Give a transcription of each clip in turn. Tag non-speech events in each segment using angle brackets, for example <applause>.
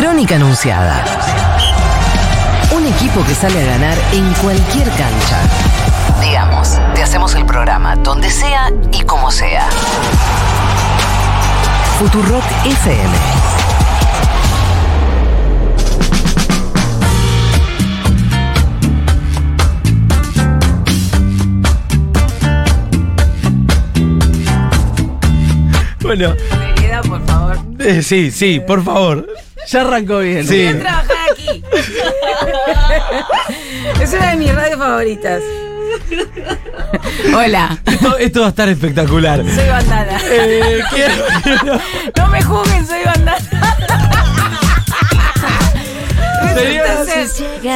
Crónica Anunciada. Un equipo que sale a ganar en cualquier cancha. Digamos, te hacemos el programa donde sea y como sea. Futurock FM. Bueno, por favor. eh, sí, sí, por favor. Ya arrancó bien. Sí. Voy a trabajar aquí. <laughs> es una de mis radios favoritas. Hola, Esto, esto va a estar espectacular. soy bandana. Eh, quiero- No me juzguen, soy bandana.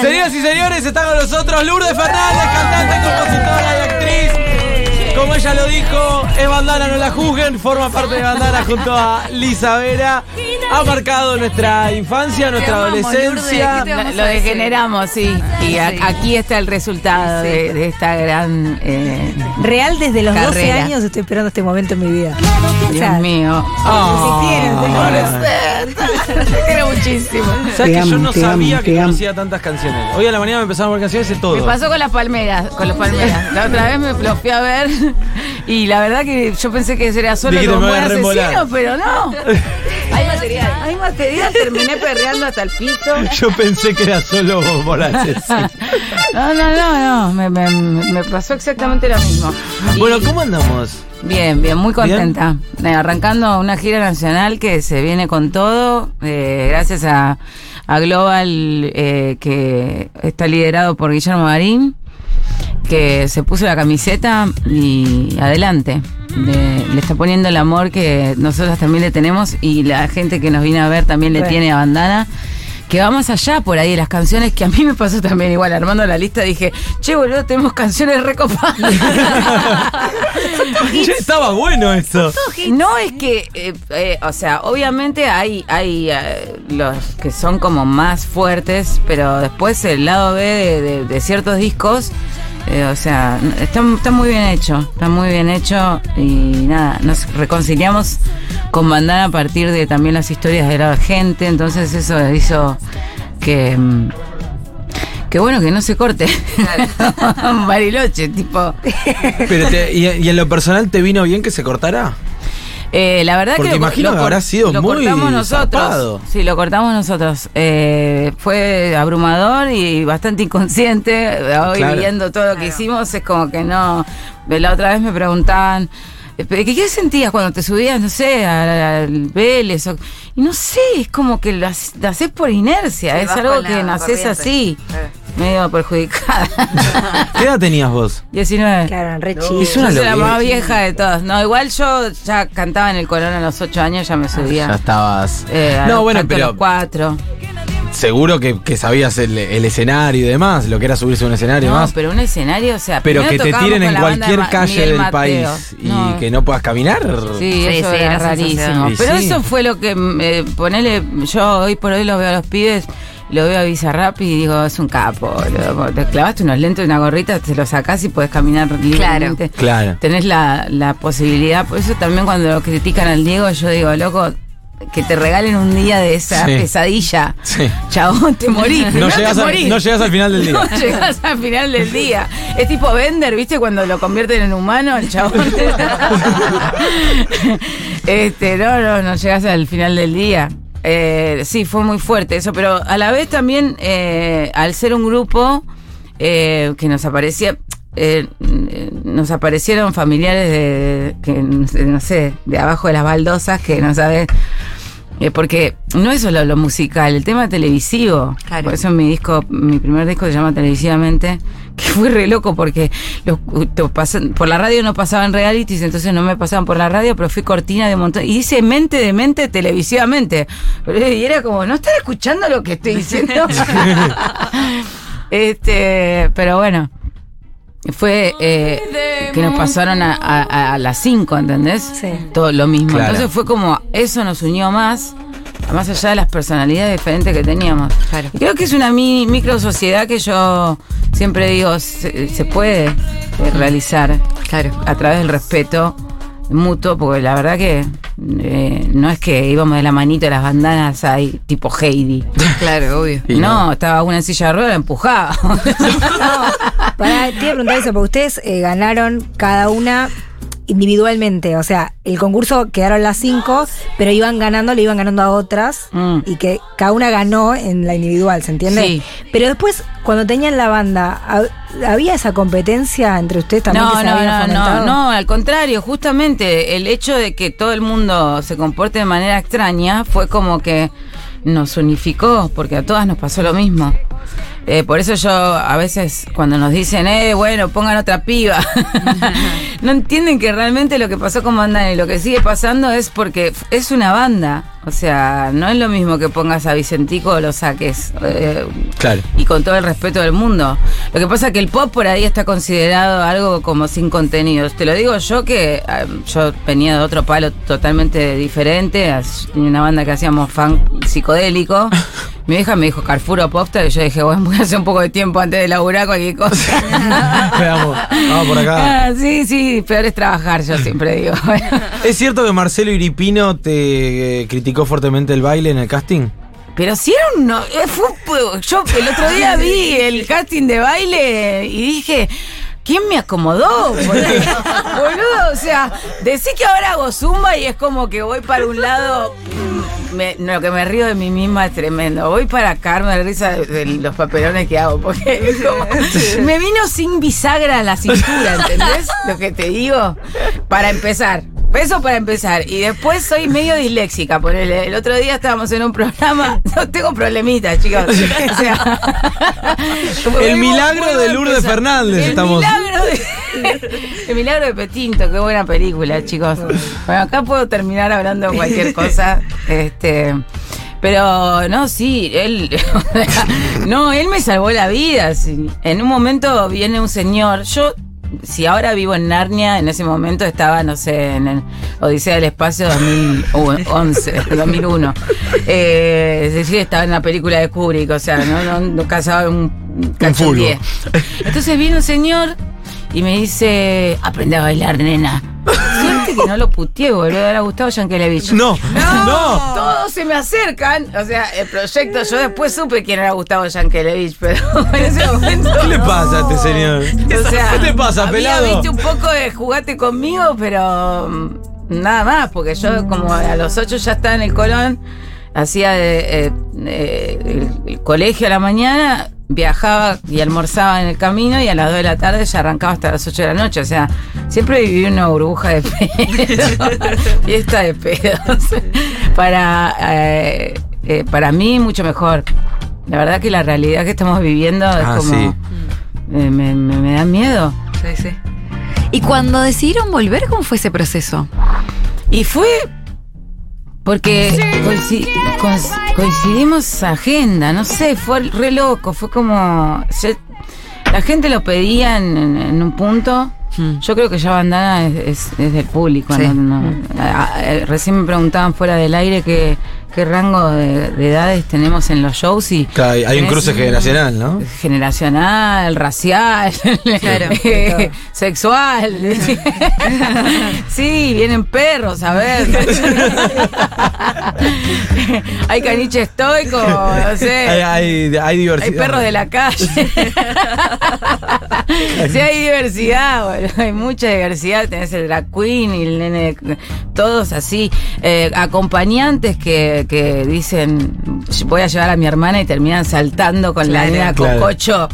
Señoras y señores, está con nosotros Lourdes Fernández, cantante, compositora y actriz. Como ella lo dijo, es bandana, no la juzguen, forma parte de bandana junto a Lisa Vera. Ha marcado nuestra infancia, nuestra amamos, adolescencia. Lourdes, ¿qué te vamos Lo, lo degeneramos, sí. Y a- aquí está el resultado de, de esta gran. eh, Real desde los 12 Carrera. años estoy esperando este momento en mi vida. Dios mío. Ah. Tienen, Te quiero muchísimo. ¿Sabes que yo no te sabía que te amo. conocía tantas canciones? Hoy a la mañana me empezaron a ver canciones de todo. Me pasó con las palmeras, con los palmeras. La otra vez me lo fui a ver y la verdad que yo pensé que sería solo Dijiste, los me voy a buen reembolar. asesinos, pero no. <laughs> Hay material. Hay material, terminé perreando hasta el piso. <laughs> Yo pensé que era solo Morales. <laughs> No, no, no, no. Me, me- me pasó exactamente lo mismo. Y- Bueno, ¿cómo andamos? Bien, bien, muy contenta. Eh, arrancando una gira nacional que se viene con todo, eh, gracias a, a Global, eh, que está liderado por Guillermo Marín, que se puso la camiseta y adelante. Le, le está poniendo el amor que nosotros también le tenemos y la gente que nos viene a ver también le Bueno. tiene a bandana. Que va más allá por ahí de las canciones que a mí me pasó también igual, armando la lista dije, che boludo, tenemos canciones recopadas. <laughs> Che, estaba bueno eso. No es que, eh, eh, o sea, obviamente hay, hay eh, los que son como más fuertes, pero después el lado B de, de- de ciertos discos, eh, o sea, está, está muy bien hecho, está muy bien hecho y nada, nos reconciliamos con Bandana a partir de también las historias de la gente, entonces eso hizo que... mm, Que bueno que no se corte. <laughs> Bariloche, tipo. Pero te- y, y en lo personal te vino bien que se cortara? Eh, la verdad Porque que lo- imagino lo que habrá sido lo muy cortamos nosotros. Sí, lo cortamos nosotros. Eh, fue abrumador y bastante inconsciente. Hoy Claro. viendo todo lo que hicimos es como que no. La otra vez me preguntaban. eh, ¿Qué, qué sentías cuando te subías, no sé, al, al Vélez? o- y no sé, es como que lo, haces- por inercia, Sí, es algo que la naces así, medio perjudicada. <laughs> ¿Qué edad tenías vos? 19. Claro, re chido. Es una Yo soy la más vieja de todas. No, igual yo ya cantaba en el Colón a los 8 años, ya me subía. Ya estabas. Eh, no, los bueno, canto a pero los cuatro. seguro que, que sabías el, el escenario y demás, lo que era subirse a un escenario y No, demás. pero un escenario, o sea. Pero que te tiren en de cualquier calle Miguel del Mateo. país y que no puedas caminar. Sí, Sí, eso sí, era rarísimo. Y Pero sí. eso fue lo que, mm, eh, ponele, yo hoy por hoy lo veo a los pibes, lo veo a Bizarrap y digo, es un capo. Te clavaste unos lentes, una gorrita, te lo sacás y puedes caminar libremente. Claro. Tenés la, la posibilidad, por eso también cuando lo critican al Diego, yo digo, loco, que te regalen un día de esa Sí. pesadilla. Sí. Chabón, te morís. No te llegas, morís. al, no llegas al final del día. <laughs> No llegas al final del día. Es tipo Bender, ¿viste? Cuando lo convierten en humano, el chabón. <laughs> <laughs> este, no, no, no llegas al final del día. Eh, sí, fue muy fuerte eso, pero a la vez también, eh, al ser un grupo eh, que nos aparecía. eh, nos aparecieron familiares de, que no sé, de abajo de las baldosas que no sabes eh, porque no es solo lo musical, el tema televisivo. Claro. Por eso mi disco, mi primer disco se llama Televisivamente, <laughs> que fue re loco porque los, pasan- por la radio no pasaban realities, entonces no me pasaban por la radio, pero fui cortina de un montón. Y dice mente de mente televisivamente. Pero- Y era como, ¿no están escuchando lo que estoy diciendo? <laughs> <laughs> este, pero bueno. Fue eh, que nos pasaron a, a- a las 5, ¿entendés? Sí. Todo lo mismo. Claro. Entonces fue como, eso nos unió más, más allá de las personalidades diferentes que teníamos. Claro. Y creo que es una mini, micro sociedad que yo siempre digo, se, se puede eh, realizar Claro. a través del respeto mutuo, porque la verdad que eh, no es que íbamos de la manito de las bandanas ahí, tipo Heidi. <laughs> Claro, obvio. Y no, estaba una en silla de ruedas, la empujaba. <laughs> Para, te iba a preguntar eso, porque ustedes eh, ganaron cada una individualmente. O sea, el concurso quedaron las cinco, pero iban ganando, le iban ganando a otras. Mm. Y que cada una ganó en la individual, ¿se entiende? Sí. Pero después, cuando tenían la banda, ¿hab- ¿había esa competencia entre ustedes también que No, se no, no, no, no, al contrario, justamente el hecho de que todo el mundo se comporte de manera extraña fue como que nos unificó, porque a todas nos pasó lo mismo. Eh, por eso yo a veces cuando nos dicen, eh, bueno, pongan otra piba, <laughs> <laughs> no entienden que realmente lo que pasó con Bandana y lo que sigue pasando es porque es una banda. O sea, no es lo mismo que pongas a Vicentico o lo saques. eh, Claro. y con todo el respeto del mundo. Lo que pasa es que el pop por ahí está considerado algo como sin contenidos. Te lo digo yo que eh, yo venía de otro palo totalmente diferente, una banda que hacíamos funk psicodélico. <laughs> Mi hija me dijo Carrefour o Popstar y yo dije, bueno, voy a hacer un poco de tiempo antes de laburar cualquier cosa. <laughs> Veamos, vamos por acá. Ah, sí, sí, peor es trabajar, yo siempre digo. <laughs> ¿Es cierto que Marcelo Iripino te eh, criticó fuertemente el baile en el casting? Pero si era un... no- eh, fue yo el otro día vi el casting de baile y dije... ¿Quién me acomodó? Porque, <laughs> boludo, o sea, decís que ahora hago zumba y es como que voy para un lado. me- lo que me río de mí misma es tremendo. Voy para acá, me risa de, de los papelones que hago. Porque <laughs> es como- me vino sin bisagra a la cintura, ¿entendés? Lo que te digo. Para empezar. Eso para empezar. Y después soy medio disléxica. Por el, otro día estábamos en un programa. <laughs> No tengo problemitas, chicos. <laughs> O sea, El milagro de Lourdes Fernández el estamos- Milagro de, <laughs> el milagro de Petinto, qué buena película, chicos. Bueno, acá puedo terminar hablando de cualquier cosa. Este. Pero no, sí, él. no, él me salvó la vida. En un momento viene un señor. Yo, si ahora vivo en Narnia, en ese momento estaba, no sé, en el Odisea del Espacio 2011, 2001. <laughs> Eh, es decir, estaba en la película de Kubrick, o sea, no, no, no casaba un cacho fulbo. diez. Entonces viene un señor y me dice, aprende a bailar, nena. Suerte que no lo puteé, boludo. Era Gustavo Yankelevich. No, no. Todos se me acercan. O sea, el proyecto, yo después supe quién era Gustavo Yankelevich, pero <laughs> en ese momento. ¿Qué le pasa a este señor? O sea, ¿Qué te pasa, había, pelado? viste un poco de jugate conmigo, pero mm, nada más, porque yo como a los ocho ya estaba en el Colón, hacía de, eh, eh, el, el colegio a la mañana, viajaba y almorzaba en el camino y a las 2 de la tarde ya arrancaba hasta las 8 de la noche. O sea, siempre viví una burbuja de pedos, <laughs> fiesta de pedos. Para, eh, eh, para mí, mucho mejor. La verdad que la realidad que estamos viviendo es Ah, como... sí. eh, me, me- me da miedo. Sí, sí. ¿Y cuando decidieron volver, cómo fue ese proceso? Y fue porque coinci- coinc- coincidimos agenda, no sé, fue re loco, fue como... se- la gente lo pedía en, un punto. Hmm. Yo creo que ya Bandana es, es- es del público. Sí. ¿no? No, a- a- recién me preguntaban fuera del aire qué, qué rango de, de edades tenemos en los shows y Claro, hay, hay un cruce generacional, ¿no? generacional, racial, Claro. <laughs> eh, sexual. <laughs> sí, vienen perros, a ver. <laughs> <laughs> hay caniche estoico, no sé. Hay, hay, hay diversidad. Hay perros de la calle. <laughs> sí, hay diversidad, boludo. Hay mucha diversidad. Tenés el drag queen y el nene, todos así. Eh, acompañantes que, que dicen, voy a llevar a mi hermana y terminan saltando con la nena Claro. cococho.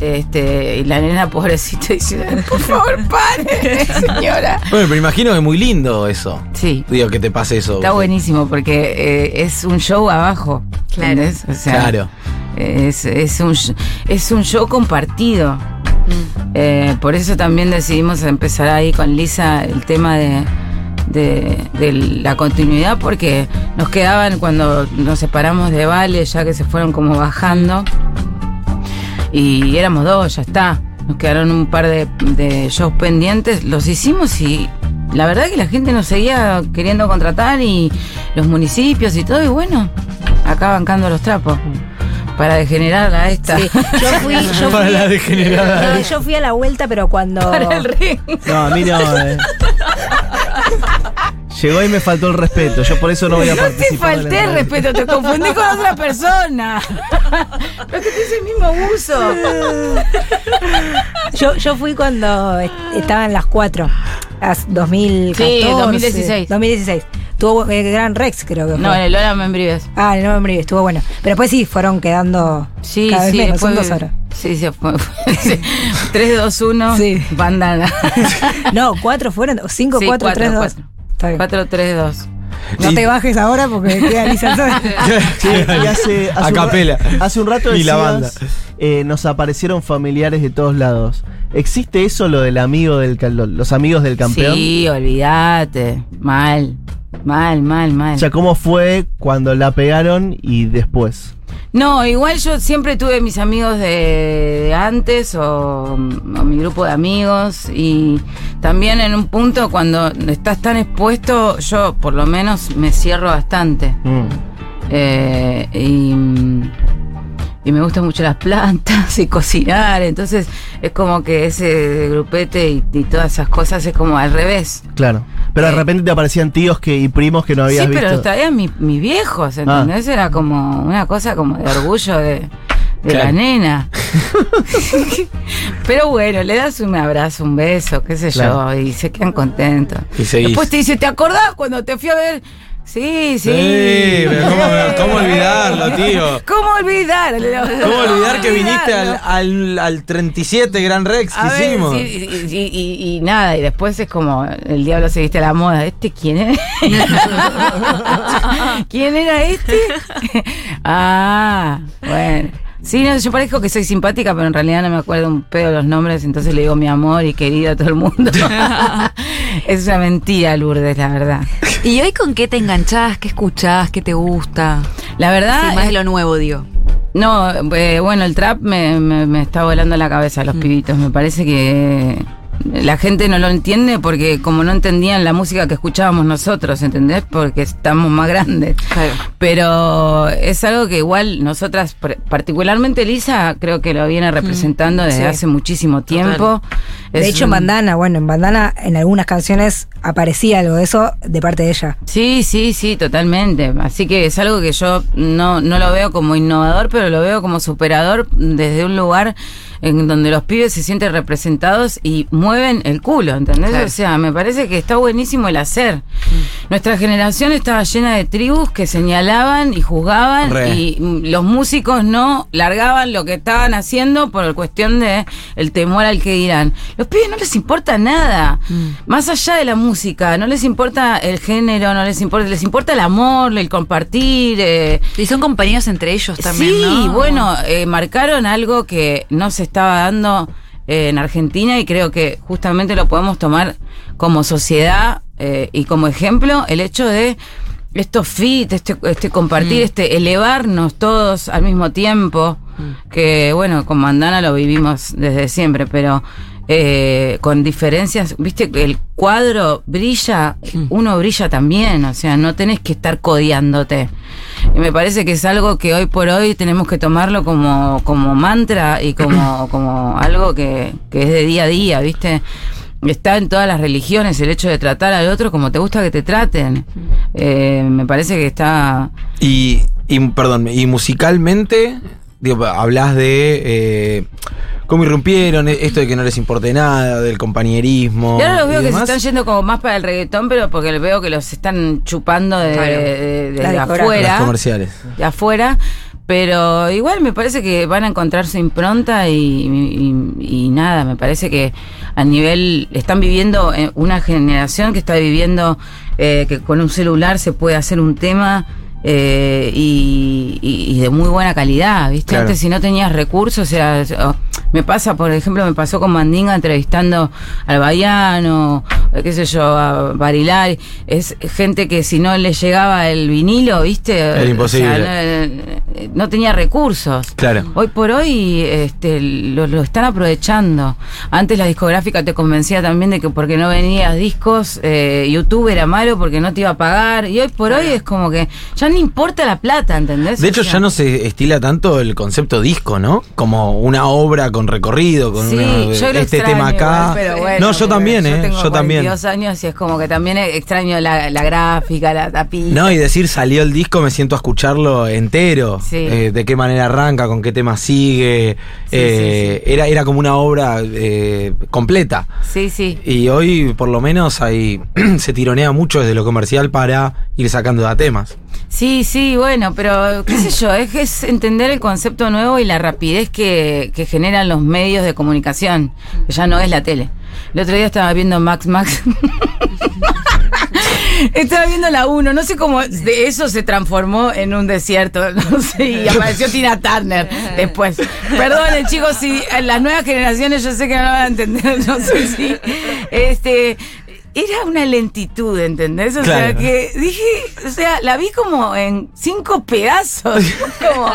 Este, y la nena pobrecita dice, por favor, pare, <laughs> señora. Bueno, pero imagino que es muy lindo eso. Sí. Digo, que te pase eso. Está buenísimo porque eh, es un show abajo. Claro. O sea, Claro. Es, es, un, es un show compartido. Eh, por eso también decidimos empezar ahí con Lisa el tema de, de, de la continuidad, porque nos quedaban cuando nos separamos de Vale, ya que se fueron como bajando, y éramos dos, ya está. Nos quedaron un par de, de shows pendientes, los hicimos y la verdad que la gente nos seguía queriendo contratar y los municipios y todo, y bueno, acá bancando los trapos. Para degenerar a esta. Sí, yo fui, <laughs> yo Para fui, la degenerada. no, yo fui a la vuelta, pero cuando Para el ring. No, a mí no. eh. <laughs> Llegó y me faltó el respeto. Yo por eso no voy a no <laughs> participar. No te falté el respeto, te confundí con otra persona. <laughs> Pero es que te hice el mismo uso. <laughs> yo, yo fui cuando estaban las cuatro. 2014. Sí, 2016. 2016. Tuvo eh, Gran Rex, creo que fue. No, en el Lola Membrives. Ah, en el Lola Membrives, estuvo bueno. Pero después sí, fueron quedando sí, cada vez sí, menos, son dos horas. Sí, sí, fue, sí. 3, 2, 1, sí. bandana. no, cuatro fueron, 5, 4, 3, 2. Está bien. 4, 3, 2. No Y- te bajes ahora porque queda Lisa <laughs> sola. Sí, y hace, hace A un ra- capela. hace un rato Ni la decías, banda. eh, nos aparecieron familiares de todos lados. ¿Existe eso lo del amigo del ca- lo- los amigos del campeón? Sí, olvídate. Mal. Mal, mal, mal. O sea, ¿cómo fue cuando la pegaron y después? No, igual yo siempre tuve mis amigos de, de antes o, o mi grupo de amigos y también en un punto cuando estás tan expuesto yo por lo menos me cierro bastante Mm. Eh, y, y me gustan mucho las plantas y cocinar, entonces es como que ese grupete y, y todas esas cosas es como al revés. Claro. Pero de Eh. repente te aparecían tíos que, y primos que no habías Sí, pero visto. los traían mi- mis viejos, ¿entendés? Era como una cosa como de orgullo de, de la nena. <laughs> pero bueno, le das un abrazo, un beso, qué sé Claro. yo, y se quedan contentos. Y. Después te dice, ¿te acordás cuando te fui a ver? Sí, sí. Sí, pero ¿cómo, cómo olvidarlo, tío? ¿Cómo olvidar? ¿Cómo olvidar que viniste al, al, al 37 Gran Rex que A ver, hicimos? sí, y, y- y- y nada, y después es como el diablo se viste a la moda. ¿Este quién es? <laughs> ¿Quién era este? <laughs> ah, bueno. Sí, no, yo parezco que soy simpática, pero en realidad no me acuerdo un pedo los nombres, entonces le digo mi amor y querido a todo el mundo. <laughs> es una mentira, Lourdes, la verdad. ¿Y hoy con qué te enganchás? ¿Qué escuchás? ¿Qué te gusta? La verdad. Sí, más de lo nuevo, digo. No, eh, bueno, el trap me, me- me está volando la cabeza, Mm. los pibitos. Me parece que la gente no lo entiende porque como no entendían la música que escuchábamos nosotros, ¿entendés? Porque estamos más grandes. Claro. Pero es algo que igual nosotras, par- particularmente Lisa, creo que lo viene representando desde sí. hace muchísimo tiempo. De hecho, un- en Bandana, bueno, en Bandana en algunas canciones aparecía algo de eso de parte de ella. Sí, sí, sí, totalmente. Así que es algo que yo no, no lo veo como innovador, pero lo veo como superador desde un lugar en donde los pibes se sienten representados y mueven el culo, ¿entendés? Claro. O sea, me parece que está buenísimo el hacer. Nuestra generación estaba llena de tribus que señalaban y juzgaban Re. y mm, los músicos no largaban lo que estaban haciendo por cuestión de el temor al que dirán. Los pibes no les importa nada. Más allá de la música, no les importa el género, no les importa, les importa el amor, el compartir. eh, Y son compañeros entre ellos también, sí, ¿no? bueno, eh, marcaron algo que no se estaba dando eh, en Argentina y creo que justamente lo podemos tomar como sociedad eh, y como ejemplo el hecho de estos fit, este, este compartir, este elevarnos todos al mismo tiempo, que bueno, con Mandana lo vivimos desde siempre, pero eh, con diferencias, viste, el cuadro brilla, uno brilla también, o sea, no tenés que estar codiándote. Y me parece que es algo que hoy por hoy tenemos que tomarlo como, como mantra y como, <coughs> como algo que, que es de día a día, viste. Está en todas las religiones el hecho de tratar al otro como te gusta que te traten. Eh, me parece que está... Y, y, perdón, y musicalmente, digo, hablas de eh, cómo irrumpieron, eh, esto de que no les importe nada, del compañerismo. Y ahora los veo que se están yendo como más para el reggaetón, pero porque veo que los están chupando de, Claro. de- de La discográfica. Las afuera. comerciales. de afuera. Pero igual me parece que van a encontrar su impronta y, y- y nada, me parece que a nivel, están viviendo eh, una generación que está viviendo eh, que con un celular se puede hacer un tema eh, y, y- y de muy buena calidad, ¿viste? Claro. Antes si no tenías recursos, o sea, o- me pasa, por ejemplo, me pasó con Mandinga entrevistando al Baiano, eh, qué sé yo, a Barilari, es gente que si no le llegaba el vinilo, ¿viste? Era O sea, imposible. no, no tenía recursos. Claro. Hoy por hoy este, lo, lo están aprovechando. Antes la discográfica te convencía también de que porque no venías discos, eh, YouTube era malo porque no te iba a pagar. Y hoy por hoy es como que ya no importa la plata, ¿entendés? De hecho, O sea, ya no se estila tanto el concepto disco, ¿no? Como una obra con recorrido, con Sí, una- yo lo este tema acá. igual, pero bueno, no, yo también, yo ¿eh? tengo Yo también. 42 años y es como que también extraño la, la gráfica, la tapita. No, y decir salió el disco, me siento a escucharlo entero. Sí. Eh, de qué manera arranca, con qué tema sigue. Sí, Eh, Era, era como una obra eh, completa. Sí, sí. Y hoy, por lo menos, ahí <clears throat> se tironea mucho desde lo comercial para ir sacando de temas. Sí, sí, bueno, pero qué sé yo, es, entender el concepto nuevo y la rapidez que, que generan los medios de comunicación, que ya no es la tele. El otro día estaba viendo Max Max. <laughs> Estaba viendo la 1, no sé cómo de eso se transformó en un desierto, <laughs> no sé, y apareció Tina Turner después. Perdonen chicos, si en las nuevas generaciones yo sé que no van a entender, <laughs> no sé si... Este, era una lentitud, ¿entendés? O sea, que dije, o sea, la vi como en cinco pedazos. <laughs> Como,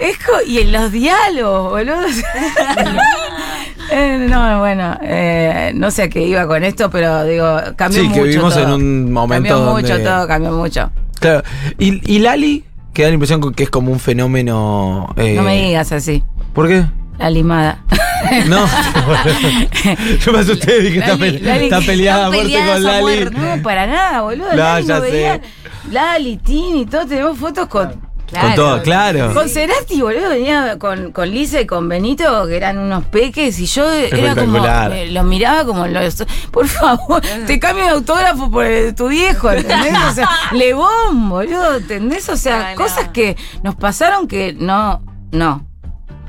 es co- y en los diálogos, boludo. <laughs> Eh, no, bueno, eh, no sé a qué iba con esto, pero digo, cambió Sí, mucho. que vivimos todo. en un momento Cambió mucho todo, cambió mucho. Claro. Y, y Lali, que da la impresión que es como un fenómeno. eh, No me digas así. ¿Por qué? La limada. No. <laughs> Yo me asusté, dije, está, pe- Lali- está peleada a muerte con Lali. No, para nada, boludo. No, Lali ya sé. Lali, Tini, todos tenemos fotos con. Con todo, claro. Con Cerati, boludo, venía con, con Lisa y con Benito, que eran unos peques, y yo era como. Espectacular. eh, los miraba como los. Por favor, te cambio de autógrafo por el de tu viejo, ¿entendés? O sea, <laughs> Lebón, boludo, ¿entendés? O sea, No, no. cosas que nos pasaron que no. No.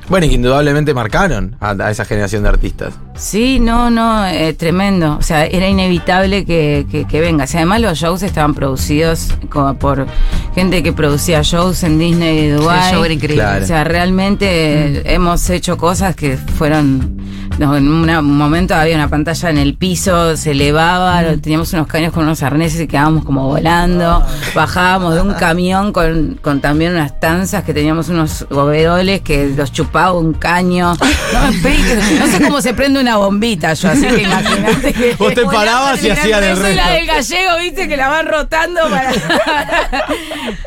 Bueno, y que indudablemente marcaron a, a esa generación de artistas. Sí, no, no, eh, tremendo. O sea, era inevitable que, que, que venga. Si además los shows estaban producidos como por gente que producía shows en Disney y Dubai. El show era increíble. Claro. O sea, realmente Mm. hemos hecho cosas que fueron. No, en una- un momento había una pantalla en el piso, se elevaba, Mm. teníamos unos caños con unos arneses y quedábamos como volando. Bajábamos de un camión con, con también unas tanzas que teníamos unos overoles que los chupaba un caño. No, no sé cómo se prende una bombita yo, así que imagínate que. Vos te parabas y hacían el soy la resto. del gallego, viste, que la van rotando para. <laughs>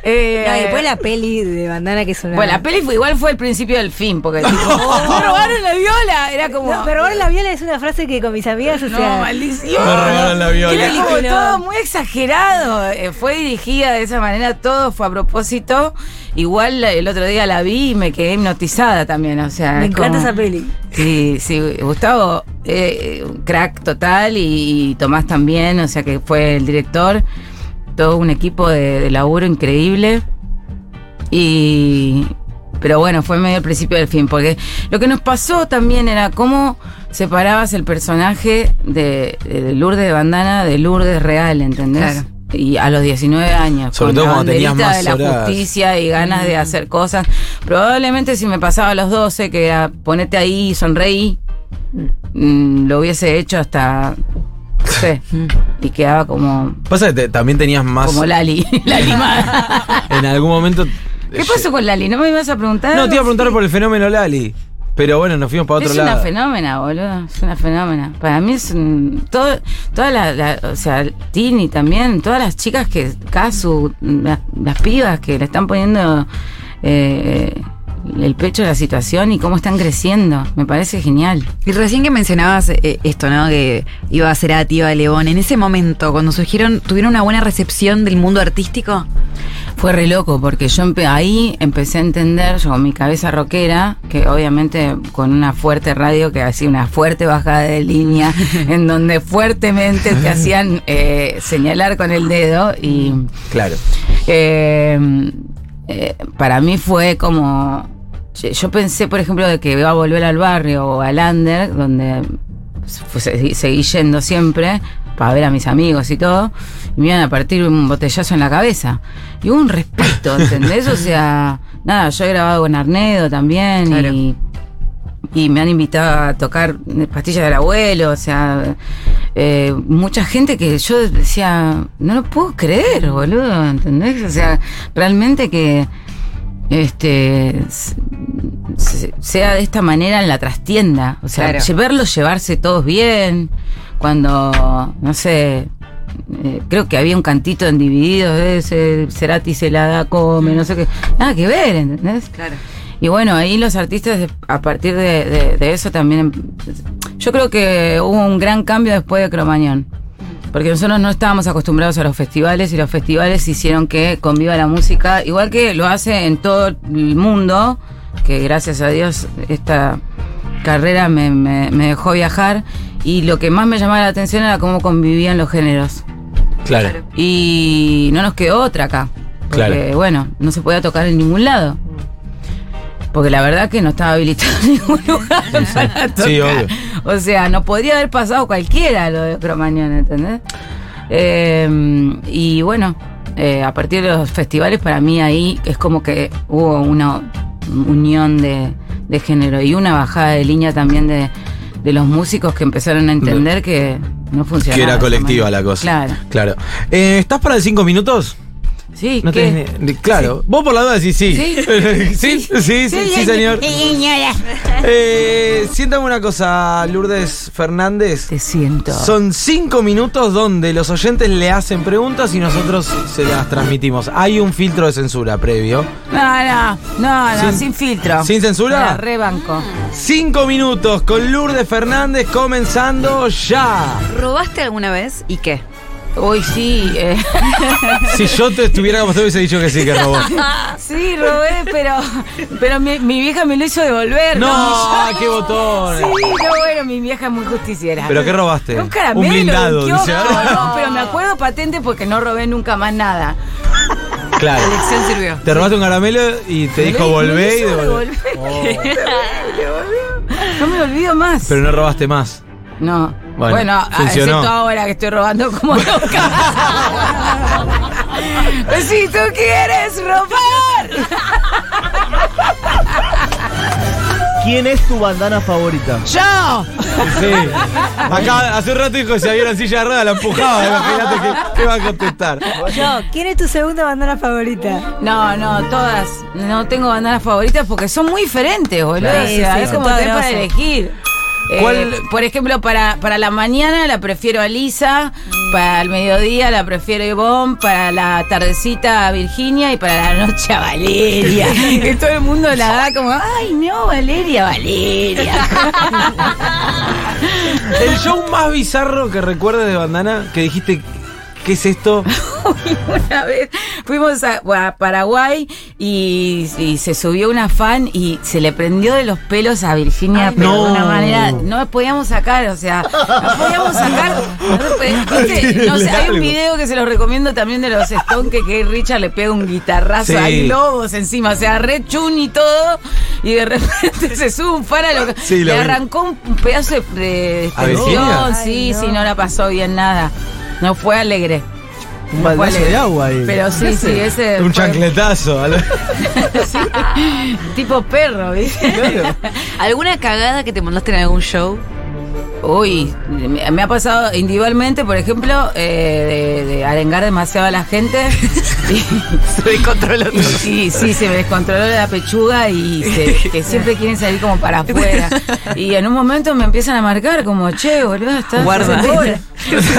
Eh, No, después la peli de bandana que es una. bueno, la peli fue, igual fue el principio del fin, porque tipo, me <laughs> robaron la viola, era como. No, pero ahora la viola es una frase que con mis amigas, o No, sea. maldición. Me robaron la viola. Era como No. todo muy exagerado. Eh, fue dirigida de esa manera, todo fue a propósito. Igual la- el otro día la vi y me quedé hipnotizada también. O sea, me es encanta como- esa peli. Sí, sí, Gustavo, eh, un crack total y, y Tomás también, o sea que fue el director, todo un equipo de, de laburo increíble. Y. Pero bueno, fue medio el principio del fin, porque lo que nos pasó también era cómo separabas el personaje de, de Lourdes de Bandana de Lourdes real, ¿entendés? Claro. Y a los 19 años, Sobre con todo la cuando tenías banderita más de la horas. justicia y ganas de hacer cosas. Probablemente si me pasaba a los 12, que era ponete ahí, sonreí, mm, lo hubiese hecho hasta. No sé. y quedaba como. Pasa que te- también tenías más. Como Lali. <laughs> Lali Mada. En algún momento. ¿Qué pasó con Lali? ¿No me ibas a preguntar? No, te iba a preguntar por el fenómeno Lali. Pero bueno, nos fuimos para otro es lado. una fenómena, boludo. Es una fenómena. Para mí es un, todo, toda la, la- o sea, Tini también, todas las chicas que, Casu, las, las pibas que le están poniendo eh, el pecho a la situación y cómo están creciendo. Me parece genial. Y recién que mencionabas eh, esto, ¿no? Que iba a ser a Tío León. En ese momento, cuando surgieron, ¿tuvieron una buena recepción del mundo artístico? Fue re loco porque yo empe- ahí empecé a entender, yo con mi cabeza rockera, que obviamente con una fuerte radio que hacía una fuerte bajada de línea, <laughs> en donde fuertemente te hacían eh, señalar con el dedo y Claro. eh, eh, para mí fue como. Yo yo pensé, por ejemplo, de que iba a volver al barrio o al under, donde fue- seguí, seguí yendo siempre para ver a mis amigos y todo, y me iban a partir un botellazo en la cabeza. Y hubo un respeto, ¿entendés? O sea, nada, yo he grabado con Arnedo también Claro. y, y me han invitado a tocar pastillas del abuelo, o sea, eh, mucha gente que yo decía, no lo puedo creer, boludo, ¿entendés? O sea, realmente que este sea de esta manera en la trastienda, o sea, Claro. verlos llevarse todos bien, cuando, no sé, eh, creo que había un cantito en Divididos, ese Cerati se la da, come, no sé qué, nada que ver, ¿entendés? Claro. Y bueno, ahí los artistas, a partir de, de- de eso también. em- Yo creo que hubo un gran cambio después de Cromañón. Porque nosotros no estábamos acostumbrados a los festivales y los festivales hicieron que conviva la música, igual que lo hace en todo el mundo, que gracias a Dios esta carrera me, me- me dejó viajar. Y lo que más me llamaba la atención era cómo convivían los géneros. Claro. Y no nos quedó otra acá. Porque, Claro. bueno, no se podía tocar en ningún lado. Porque la verdad que no estaba habilitado <laughs> en ningún lugar para tocar. Sí, obvio. O sea, no podría haber pasado cualquiera lo de Cromañón, ¿entendés? Eh, y bueno, eh, a partir de los festivales, para mí ahí es como que hubo una unión de, de género y una bajada de línea también de, de los músicos que empezaron a entender que no funcionaba. Que era colectiva la cosa. Claro. Claro. Eh, ¿Estás para el cinco minutos? Sí, No ¿qué? tenés ni- Claro. Vos por la duda decís sí. Sí. <laughs> sí, sí, sí, sí, señor. Eh, siéntame una cosa, Lourdes Fernández. Te siento. Son cinco minutos donde los oyentes le hacen preguntas y nosotros se las transmitimos. Hay un filtro de censura previo. No, no, no, no, Sin- sin, filtro. ¿sin censura? Mira, rebanco. Cinco minutos con Lourdes Fernández comenzando ya. ¿Robaste alguna vez y qué? Uy, sí. eh, <laughs> Si yo te estuviera como usted hubiese dicho que sí, que robó. <laughs> sí, robé, pero, pero mi, mi vieja me lo hizo devolver. No, yo. <laughs> qué botón. Sí, no, bueno, mi vieja es muy justiciera. ¿Pero qué robaste? Un caramelo. Un blindado, un dice. No, pero me acuerdo patente porque no robé nunca más nada. Claro. Lección sirvió. Te robaste un caramelo y te dijo volvé y devolvé. devolver. No me olvido más. Pero no robaste más. No. Bueno, Bueno, a- funcionó. excepto ahora que estoy robando como <laughs> loca. Pues si tú quieres robar. ¿Quién es tu bandana favorita? ¡Yo! Sí. Acá hace un rato dijo que si había una silla de ruedas la empujaba. Imagínate que, qué va a contestar. Yo, ¿quién es tu segunda bandana favorita? No, no, todas. No tengo bandanas favoritas porque son muy diferentes, boludo. Claro. o sea, Sí, sí, es como tenés para elegir. Eh, ¿Cuál- por ejemplo, para, para la mañana la prefiero a Lisa, para el mediodía la prefiero a Ivonne, para la tardecita a Virginia y para la noche a Valeria. <laughs> que todo el mundo la da como, ay no, Valeria, Valeria. <laughs> El show más bizarro que recuerdes de bandana, que dijiste, ¿qué es esto? <laughs> una vez fuimos a, a Paraguay y, y se subió una fan y se le prendió de los pelos a Virginia, pero no. de una manera no podíamos sacar, o sea, no podíamos sacar. no se puede- ¿viste? No sé, hay un video que se los recomiendo también de los Stones que Keith Richard le pega un guitarrazo, Sí. hay globos encima, o sea, re chun y todo, y de <laughs> repente se sube un fan a lo que Sí, le vi. arrancó un pedazo de, de extensión, sí, Ay, sí, no. no la pasó bien nada. No fue alegre. Un No fue baldazo de agua ahí. Pero sí, sí, ese. Un fue- chancletazo. <laughs> Tipo perro, ¿viste? ¿Alguna cagada que te mandaste en algún show? Uy, me, ha pasado individualmente, por ejemplo, eh, de, de arengar demasiado a la gente. <laughs> se descontroló Sí, sí, se me descontroló la pechuga y se- que siempre quieren salir como para afuera. Y en un momento me empiezan a marcar como, che, boludo, estás Guarda. haciendo bola".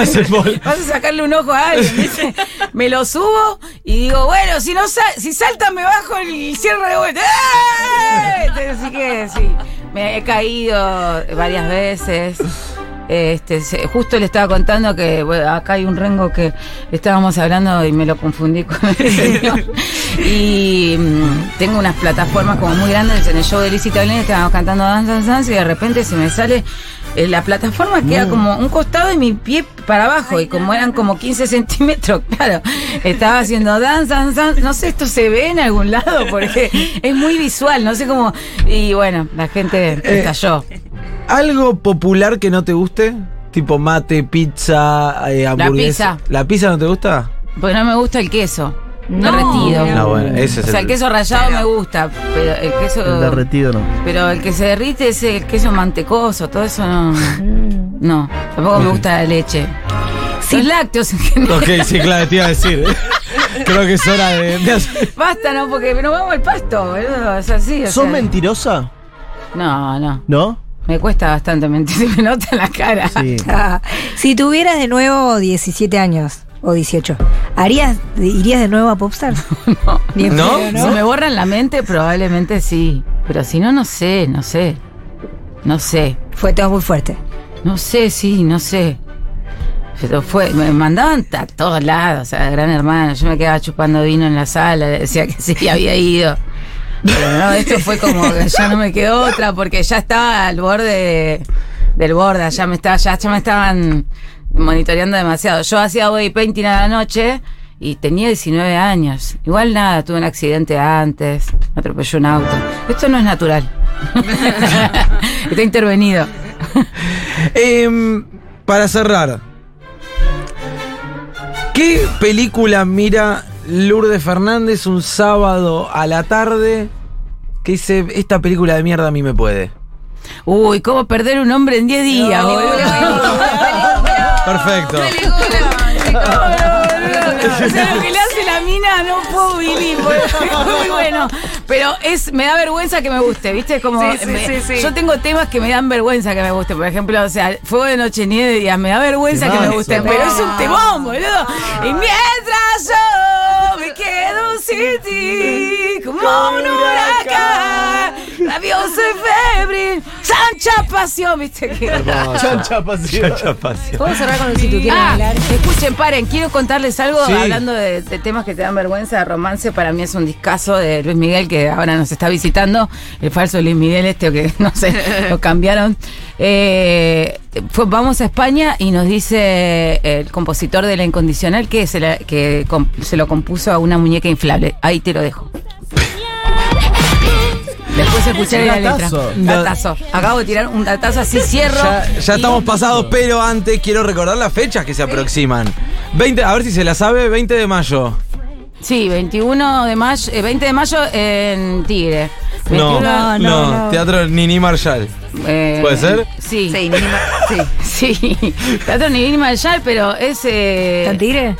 Hace bol- Vas a sacarle un ojo a alguien, ¿viste? Me lo subo y digo, bueno, si no sa- si salta me bajo el cierre de vuelta. ¡Eh! Así que sí, me he caído varias veces. Este, se- justo le estaba contando que bueno, acá hay un rengo que estábamos hablando y me lo confundí con el señor. Y mm, tengo unas plataformas como muy grandes en el show de Lizzie Tablin, estábamos cantando Dance Dance Dance y de repente se me sale eh, la plataforma queda como un costado y mi pie para abajo y como eran como 15 centímetros, <laughs> claro, estaba haciendo dance, dance, no sé, esto se ve en algún lado porque es muy visual, no sé cómo, y bueno, la gente estalló. ¿Algo popular que no te guste? Tipo mate, pizza, eh, hamburguesa. pizza. ¿La pizza no te gusta? Porque no me gusta el queso. No. derretido. Ah, bueno, ese es O sea, el queso rallado me gusta, pero el queso. El derretido no. Pero el que se derrite es el queso mantecoso, todo eso no. No, tampoco me gusta la leche. Sin lácteos en general. Ok, sí, claro, te iba a decir. <laughs> Creo que es hora de, de hacer- Basta, ¿no? Porque nos vamos al pasto, boludo. Es así. o ¿Sos sea. mentirosa? No, no. ¿No? Me cuesta bastante mentir, <laughs> se me nota en la cara. Sí. <laughs> Si tuvieras de nuevo 17 años o 18, ¿harías, ¿irías de nuevo a Popstar? <laughs> No. Ni en ¿No? pedo, Si me borran la mente, probablemente sí. Pero si no, no sé, no sé. No sé. Fue todo muy fuerte. No sé, sí, no sé. Pero fue, me mandaban a todos lados, o sea, gran hermano. Yo me quedaba chupando vino en la sala, le decía que sí, había ido. Pero no, esto fue como que ya no me quedó otra, porque ya estaba al borde de- del borde, ya me, estaba, ya, ya me estaban monitoreando demasiado. Yo hacía body painting a la noche y tenía 19 años. Igual nada, tuve un accidente antes, me atropelló un auto. Esto no es natural. <laughs> Está intervenido. Em, para cerrar, ¿qué película mira Lourdes Fernández un sábado a la tarde que dice, esta película de mierda a mí me puede? Uy, ¿cómo perder un hombre en 10 días, boludo? Perfecto. O sea, lo que le hace la mina no puedo vivir, boludo. <laughs> es muy bueno. Pero es, me da vergüenza que me guste, ¿viste? Como Sí, sí, me- sí, sí. yo tengo temas que me dan vergüenza que me guste. Por ejemplo, o sea, Fuego de Noche ni de día, me da vergüenza que me guste, pero es un temón, boludo. Y mientras yo me quedo sin ti, como un huracán, rabioso y febril, sancha pasión, ¿viste? Que... Chancha pasiva. ¿Puedo cerrar con el si tú quieres Ah, hablar? escuchen, paren, quiero contarles algo Sí. hablando de, de temas que te dan vergüenza de romance. Para mí es un discazo de Luis Miguel que ahora nos está visitando. El falso Luis Miguel, este o que <laughs> no sé, lo cambiaron. Eh, fue- vamos a España y nos dice el compositor de La Incondicional que se, la- que com- se lo compuso a una muñeca inflable. Ahí te lo dejo. Después escucharé la letra. Datazo. Datazo. Acabo de tirar un datazo así, cierro. Ya, ya y- estamos pasados, pero antes quiero recordar las fechas que se aproximan. 20, a ver si se la sabe, 20 de mayo. Sí, 21 de mayo, eh, 20 de mayo en Tigre. No, 21, no, no, no. Teatro Nini Marshall. eh, ¿Puede ser? Sí. Sí, sí. <laughs> Sí. Teatro Nini Marshall, pero es. Eh, ¿Tan tigre?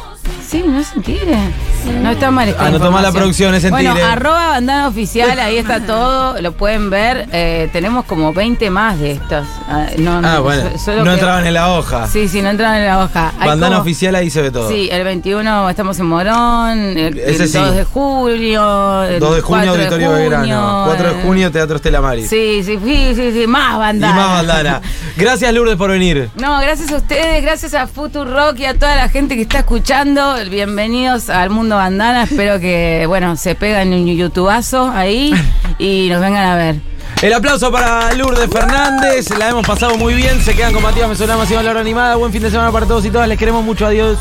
Sí, no es en Tigre. No está mal esta Anotó mal la producción, es en bueno, Tigre. arroba bandana oficial, ahí está <laughs> todo, lo pueden ver. Eh, tenemos como 20 más de estos. Ah, no, Ah, bueno. solo No que- entraban en la hoja. Sí, sí, no entraban en la hoja. Hay Bandana como- oficial ahí se ve todo. Sí, el 21 estamos en Morón, el, Ese el sí. 2 de julio, el 2 de junio, 4 de Auditorio junio, Belgrano. 4 de eh, junio, Teatro Estela Maris. Sí, sí, sí, sí, sí, más Y bandana. más bandana. Gracias, Lourdes, por venir. No, gracias a ustedes, gracias a Rock y a toda la gente que está escuchando. Bienvenidos al mundo bandana. Espero que, bueno, se pegan un youtubazo ahí y nos vengan a ver. El aplauso para Lourdes Fernández. La hemos pasado muy bien. Se quedan con Matías Mesolama, y la hora animada. Buen fin de semana para todos y todas. Les queremos mucho. Adiós.